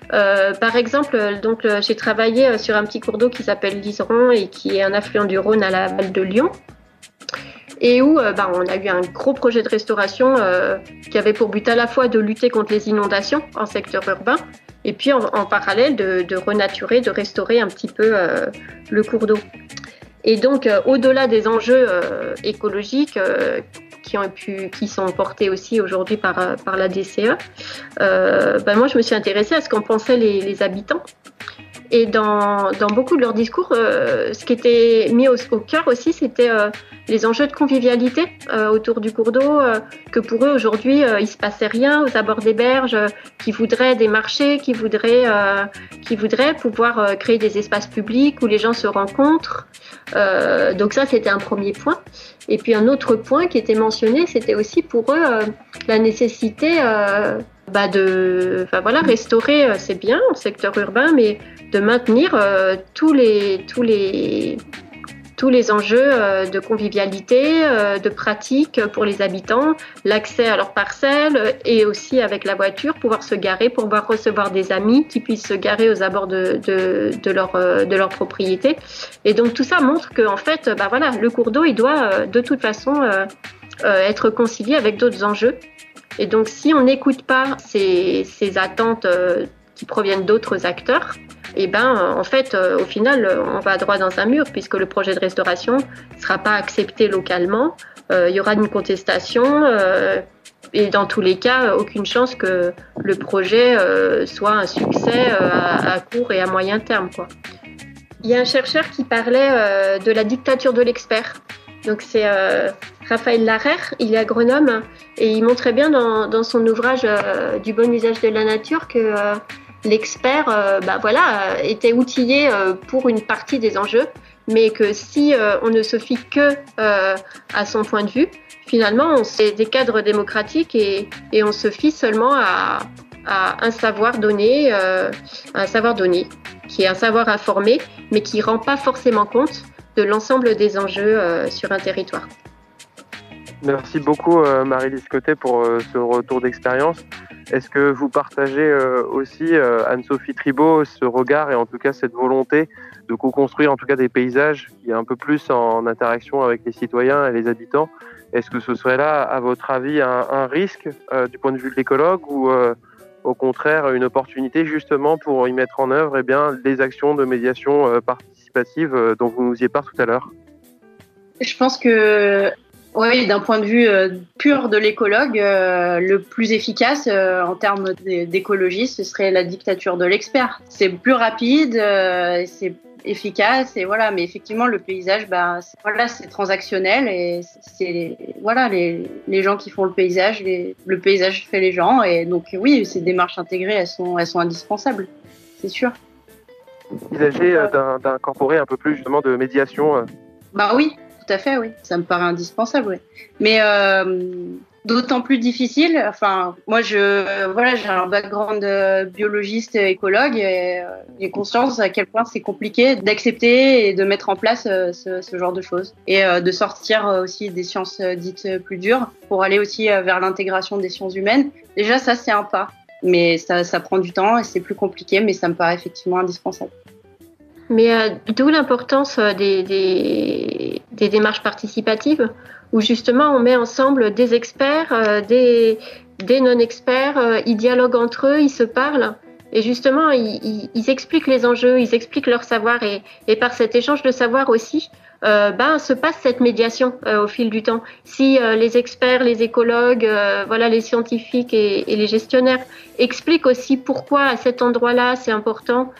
par exemple, donc j'ai travaillé sur un petit cours d'eau qui s'appelle l'Iseron et qui est un affluent du Rhône à la Val de Lyon et où euh, bah, on a eu un gros projet de restauration euh, qui avait pour but à la fois de lutter contre les inondations en secteur urbain et puis en, parallèle de, renaturer, de restaurer un petit peu euh, le cours d'eau. Et donc, au-delà des enjeux écologiques qui, sont portés aussi aujourd'hui par, par la DCE, bah, moi, je me suis intéressée à ce qu'en pensaient les, habitants. Et dans, dans, beaucoup de leurs discours, ce qui était mis au, au cœur aussi, c'était les enjeux de convivialité euh, autour du cours d'eau, euh, que pour eux aujourd'hui euh, il se passait rien aux abords des berges, qui voudraient des marchés, qui voudraient, qui voudraient pouvoir créer des espaces publics où les gens se rencontrent. donc ça c'était un premier point. Et puis un autre point qui était mentionné, c'était aussi pour eux la nécessité bah de, enfin voilà, restaurer c'est bien au secteur urbain, mais de maintenir tous les tous les tous les enjeux euh, de convivialité, euh, de pratique pour les habitants, l'accès à leurs parcelles et aussi avec la voiture, pouvoir se garer, pouvoir recevoir des amis qui puissent se garer aux abords de, de, leur, euh, de leur propriété. Et donc tout ça montre que en fait, bah voilà, le cours d'eau, il doit de toute façon être concilié avec d'autres enjeux. Et donc si on n'écoute pas ces, ces attentes qui proviennent d'autres acteurs, et eh ben en fait euh, au final on va droit dans un mur puisque le projet de restauration ne sera pas accepté localement. Euh, il y aura une contestation euh, et dans tous les cas aucune chance que le projet soit un succès à, court et à moyen terme. Il y a un chercheur qui parlait de la dictature de l'expert. Donc c'est Raphaël Larère, il est agronome et il montrait bien dans son ouvrage du bon usage de la nature que l'expert euh, bah voilà, euh, était outillé euh, pour une partie des enjeux, mais que si on ne se fie que à son point de vue, finalement, c'est des cadres démocratiques et, et, on se fie seulement à, à un savoir donné, un savoir donné, qui est un savoir informé, mais qui ne rend pas forcément compte de l'ensemble des enjeux sur un territoire. Merci beaucoup Marie-Lise Côté pour ce retour d'expérience. Est-ce que vous partagez euh, aussi, euh, Anne-Sophie Tribault, ce regard et en tout cas cette volonté de co-construire en tout cas des paysages qui est un peu plus en interaction avec les citoyens et les habitants? Est-ce que ce serait là, à votre avis, un, risque euh, du point de vue de l'écologue ou au contraire une opportunité justement pour y mettre en œuvre eh bien, les actions de médiation participative dont vous nous y parlé tout à l'heure? Je pense que oui, d'un point de vue euh, pur de l'écologue, euh, le plus efficace euh, en termes d'écologie, ce serait la dictature de l'expert. C'est plus rapide, c'est efficace et voilà. Mais effectivement, le paysage, bah, voilà, c'est transactionnel et c'est voilà les, les, gens qui font le paysage, le paysage fait les gens et donc oui, ces démarches intégrées, elles sont elles sont indispensables, c'est sûr. Envisager d'incorporer un peu plus justement de médiation. Bah oui, tout à fait, oui. Ça me paraît indispensable, oui. Mais euh, d'autant plus difficile. Enfin, moi, je voilà, j'ai un background de biologiste, écologue, et euh, j'ai conscience à quel point c'est compliqué d'accepter et de mettre en place euh, ce, genre de choses et de sortir aussi des sciences dites plus dures pour aller aussi vers l'intégration des sciences humaines. Déjà, ça, c'est un pas, mais ça, ça prend du temps et c'est plus compliqué, mais ça me paraît effectivement indispensable. Mais euh, d'où l'importance euh, des, des, des, démarches participatives, où justement on met ensemble des experts, euh, des, des non-experts, ils dialoguent entre eux, ils se parlent. Et justement, ils, ils, expliquent les enjeux, ils expliquent leur savoir, et, et par cet échange de savoir aussi, euh, ben, se passe cette médiation au fil du temps. Si les experts, les écologues, voilà, les scientifiques et, les gestionnaires expliquent aussi pourquoi à cet endroit-là c'est important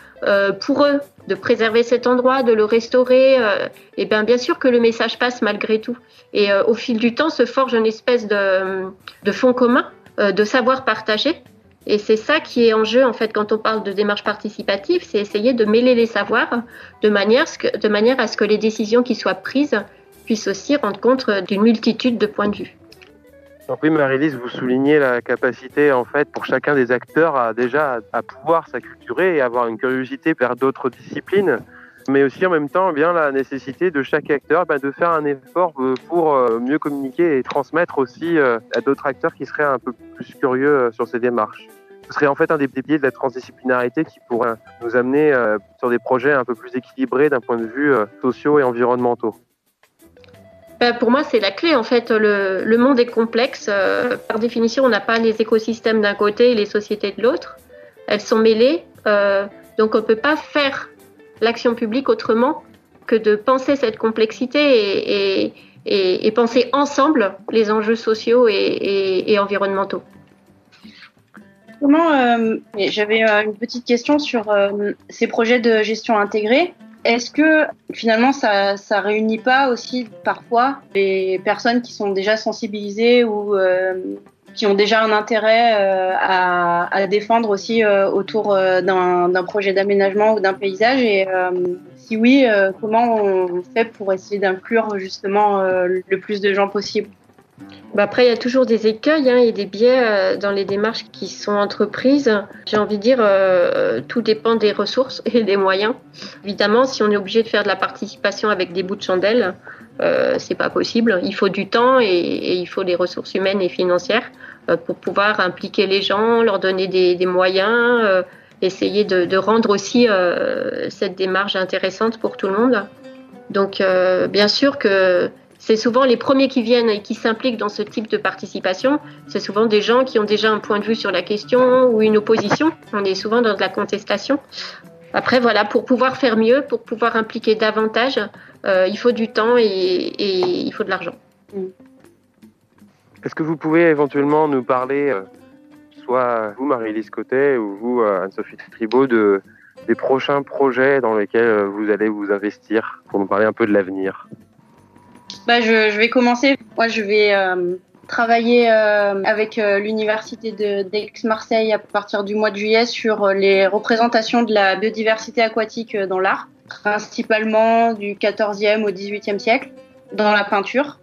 pour eux de préserver cet endroit, de le restaurer, et euh, eh bien bien sûr que le message passe malgré tout. Et euh, au fil du temps se forge une espèce de, de fond commun, euh, de savoir partagé. Et c'est ça qui est en jeu en fait quand on parle de démarche participative, c'est essayer de mêler les savoirs de manière, à ce que les décisions qui soient prises puissent aussi rendre compte d'une multitude de points de vue. Donc oui, Marie-Lise, vous soulignez la capacité en fait pour chacun des acteurs à déjà à, pouvoir s'acculturer et avoir une curiosité vers d'autres disciplines. Mais aussi en même temps bien la nécessité de chaque acteur ben, de faire un effort pour mieux communiquer et transmettre aussi à d'autres acteurs qui seraient un peu plus curieux sur ces démarches. Ce serait en fait un des pieds de la transdisciplinarité qui pourrait nous amener sur des projets un peu plus équilibrés d'un point de vue sociaux et environnementaux. Ben, pour moi, c'est la clé. En fait, le, le monde est complexe. Euh, par définition, on n'a pas les écosystèmes d'un côté et les sociétés de l'autre. Elles sont mêlées. Euh, donc, on ne peut pas faire l'action publique autrement que de penser cette complexité et, penser ensemble les enjeux sociaux et, environnementaux. Comment euh, J'avais une petite question sur ces projets de gestion intégrée. Est-ce que finalement ça ne réunit pas aussi parfois les personnes qui sont déjà sensibilisées ou euh, qui ont déjà un intérêt euh, à, défendre aussi euh, autour d'un projet d'aménagement ou d'un paysage. Et si oui, comment on fait pour essayer d'inclure justement le plus de gens possible? Bah, après, il y a toujours des écueils hein, et des biais euh, dans les démarches qui sont entreprises. J'ai envie de dire, euh, tout dépend des ressources et des moyens. Évidemment, si on est obligé de faire de la participation avec des bouts de chandelle, euh, c'est pas possible. Il faut du temps et, il faut des ressources humaines et financières euh, pour pouvoir impliquer les gens, leur donner des, moyens, essayer de, rendre aussi cette démarche intéressante pour tout le monde. Donc, bien sûr que c'est souvent les premiers qui viennent et qui s'impliquent dans ce type de participation. C'est souvent des gens qui ont déjà un point de vue sur la question ou une opposition. On est souvent dans de la contestation. Après, voilà, pour pouvoir faire mieux, pour pouvoir impliquer davantage, euh, il faut du temps et, il faut de l'argent. Est-ce que vous pouvez éventuellement nous parler, euh, soit vous, Marie-Lise Cotet, ou vous, euh, Anne-Sophie Tribaud, de, des prochains projets dans lesquels vous allez vous investir, pour nous parler un peu de l'avenir? Bah, je, je, vais commencer. Moi, je vais euh, travailler euh, avec euh, l'université d'Aix-Marseille à partir du mois de juillet sur les représentations de la biodiversité aquatique dans l'art, principalement du 14e au 18e siècle, dans la peinture.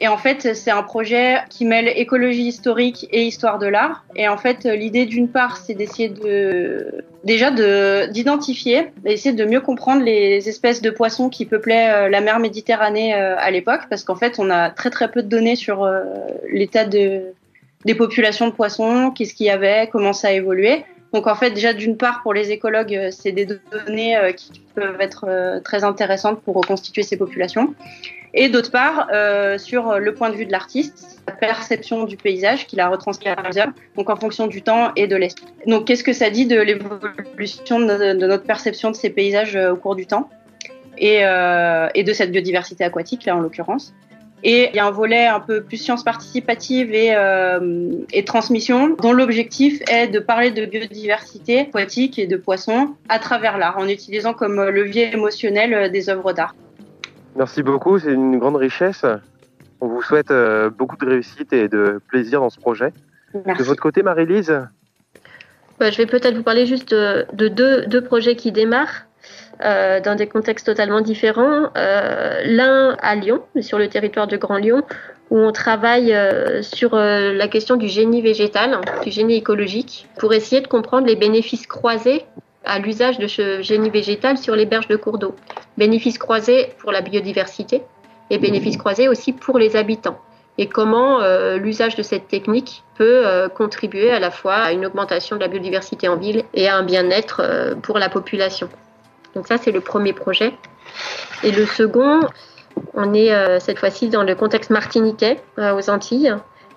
Et en fait, c'est un projet qui mêle écologie historique et histoire de l'art. Et en fait, l'idée d'une part, c'est d'essayer de déjà de d'identifier, d'essayer de mieux comprendre les espèces de poissons qui peuplaient euh, la mer Méditerranée euh, à l'époque, parce qu'en fait, on a très très peu de données sur euh, l'état de des populations de poissons, qu'est-ce qu'il y avait, comment ça a évolué. Donc en fait, déjà d'une part pour les écologues, c'est des données qui peuvent être très intéressantes pour reconstituer ces populations et d'autre part euh, sur le point de vue de l'artiste, la perception du paysage qu'il a retranscrit à plusieurs, donc en fonction du temps et de l'espace. Donc qu'est-ce que ça dit de l'évolution de, notre perception de ces paysages euh, au cours du temps? Euh, et de cette biodiversité aquatique là en l'occurrence. Et il y a un volet un peu plus science participative et, euh, et transmission, dont l'objectif est de parler de biodiversité aquatique et de poissons à travers l'art, en utilisant comme levier émotionnel des œuvres d'art. Merci beaucoup, c'est une grande richesse. On vous souhaite euh, beaucoup de réussite et de plaisir dans ce projet. De votre côté, Marie-Lise? Bah, Je vais peut-être vous parler juste de, deux, projets qui démarrent. Euh, dans des contextes totalement différents. Euh, l'un à Lyon, sur le territoire de Grand Lyon, où on travaille sur la question du génie végétal, du génie écologique, pour essayer de comprendre les bénéfices croisés à l'usage de ce génie végétal sur les berges de cours d'eau. Bénéfices croisés pour la biodiversité et bénéfices croisés aussi pour les habitants. Et comment euh, l'usage de cette technique peut euh, contribuer à la fois à une augmentation de la biodiversité en ville et à un bien-être euh, pour la population. Donc ça, c'est le premier projet. Et le second, on est cette fois-ci dans le contexte martiniquais aux Antilles.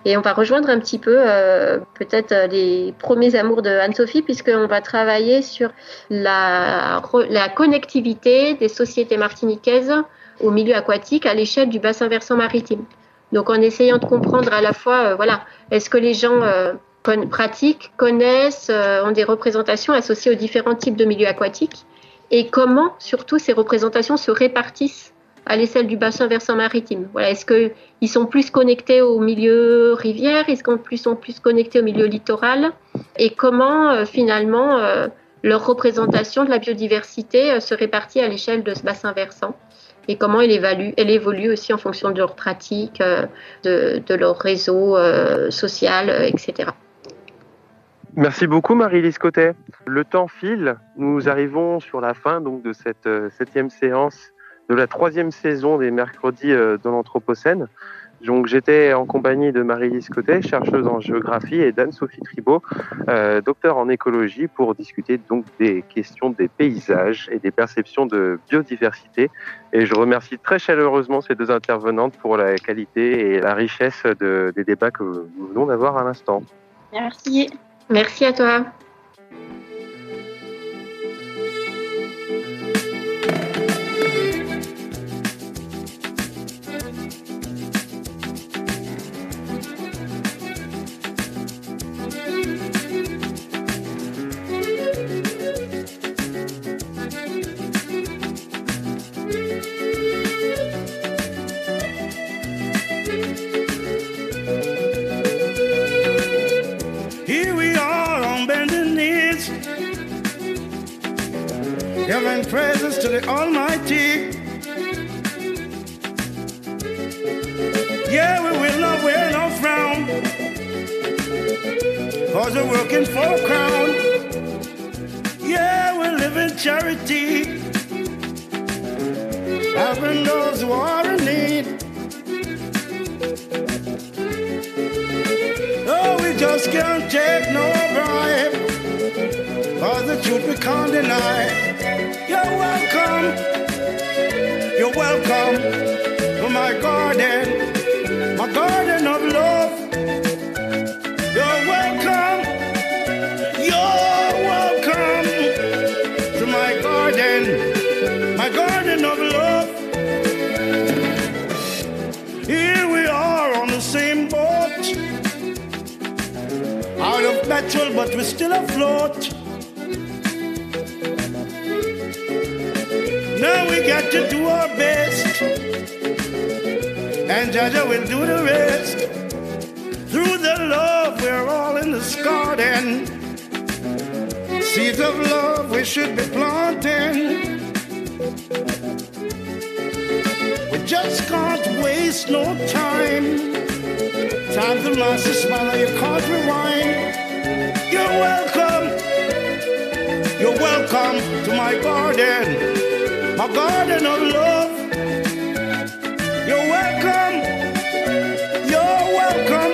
Et on va rejoindre un petit peu euh, peut-être euh, les premiers amours de Anne-Sophie, puisqu'on va travailler sur la, la connectivité des sociétés martiniquaises au milieu aquatique à l'échelle du bassin versant maritime. Donc en essayant de comprendre à la fois, euh, voilà, est-ce que les gens pratiquent, connaissent, ont des représentations associées aux différents types de milieux aquatiques, et comment surtout ces représentations se répartissent à l'échelle du bassin versant maritime? Voilà, est-ce qu'ils sont plus connectés au milieu rivière? Est-ce qu'ils sont plus connectés au milieu littoral? Et comment euh, finalement euh, leur représentation de la biodiversité euh, se répartit à l'échelle de ce bassin versant? Et comment elle évolue, aussi en fonction de leurs pratiques, de, de leur réseau social, etc. Merci beaucoup Marie-Lise Cotet. Le temps file, nous arrivons sur la fin donc de cette euh, septième séance de la troisième saison des mercredis euh, dans l'Anthropocène. Donc j'étais en compagnie de Marie-Lise Cotet, chercheuse en géographie, et d'Anne-Sophie Tribault, euh, docteur en écologie, pour discuter donc des questions des paysages et des perceptions de biodiversité. Et je remercie très chaleureusement ces deux intervenantes pour la qualité et la richesse de, des débats que nous venons d'avoir à l'instant. Merci. Merci à toi. Praises to the Almighty. Yeah, we will not wear no frown, cause we're working for a crown. Yeah, we live in charity, helping those who are in need. Oh, we just can't take no bribe. Cause the truth we can't deny. You're welcome. You're welcome to my garden. My garden of love. You're welcome. You're welcome to my garden. My garden of love. Here we are on the same boat out of petrol, but we're still afloat. Got to do our best, and Jaja will do the rest. Through the love, we're all in this garden. Seeds of love we should be planting. We just can't waste no time. Time Time's a master smile, you can't rewind. You're welcome. You're welcome to my garden, my garden of love. You're welcome. You're welcome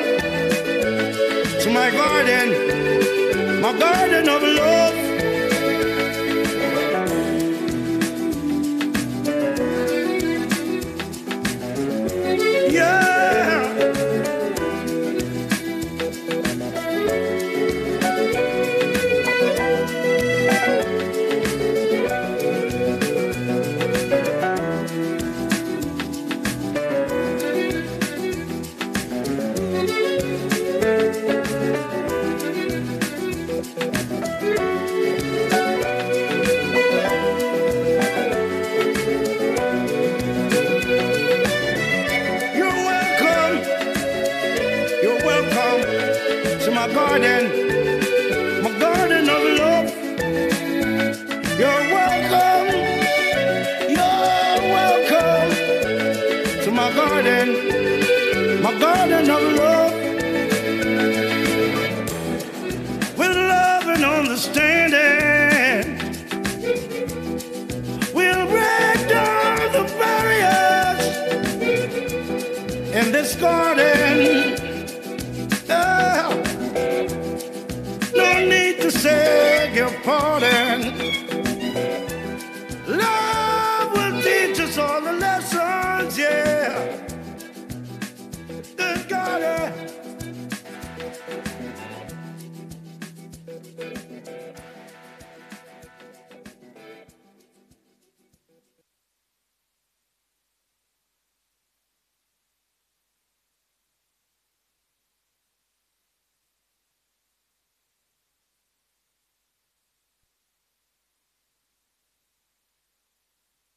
to my garden, my garden of love.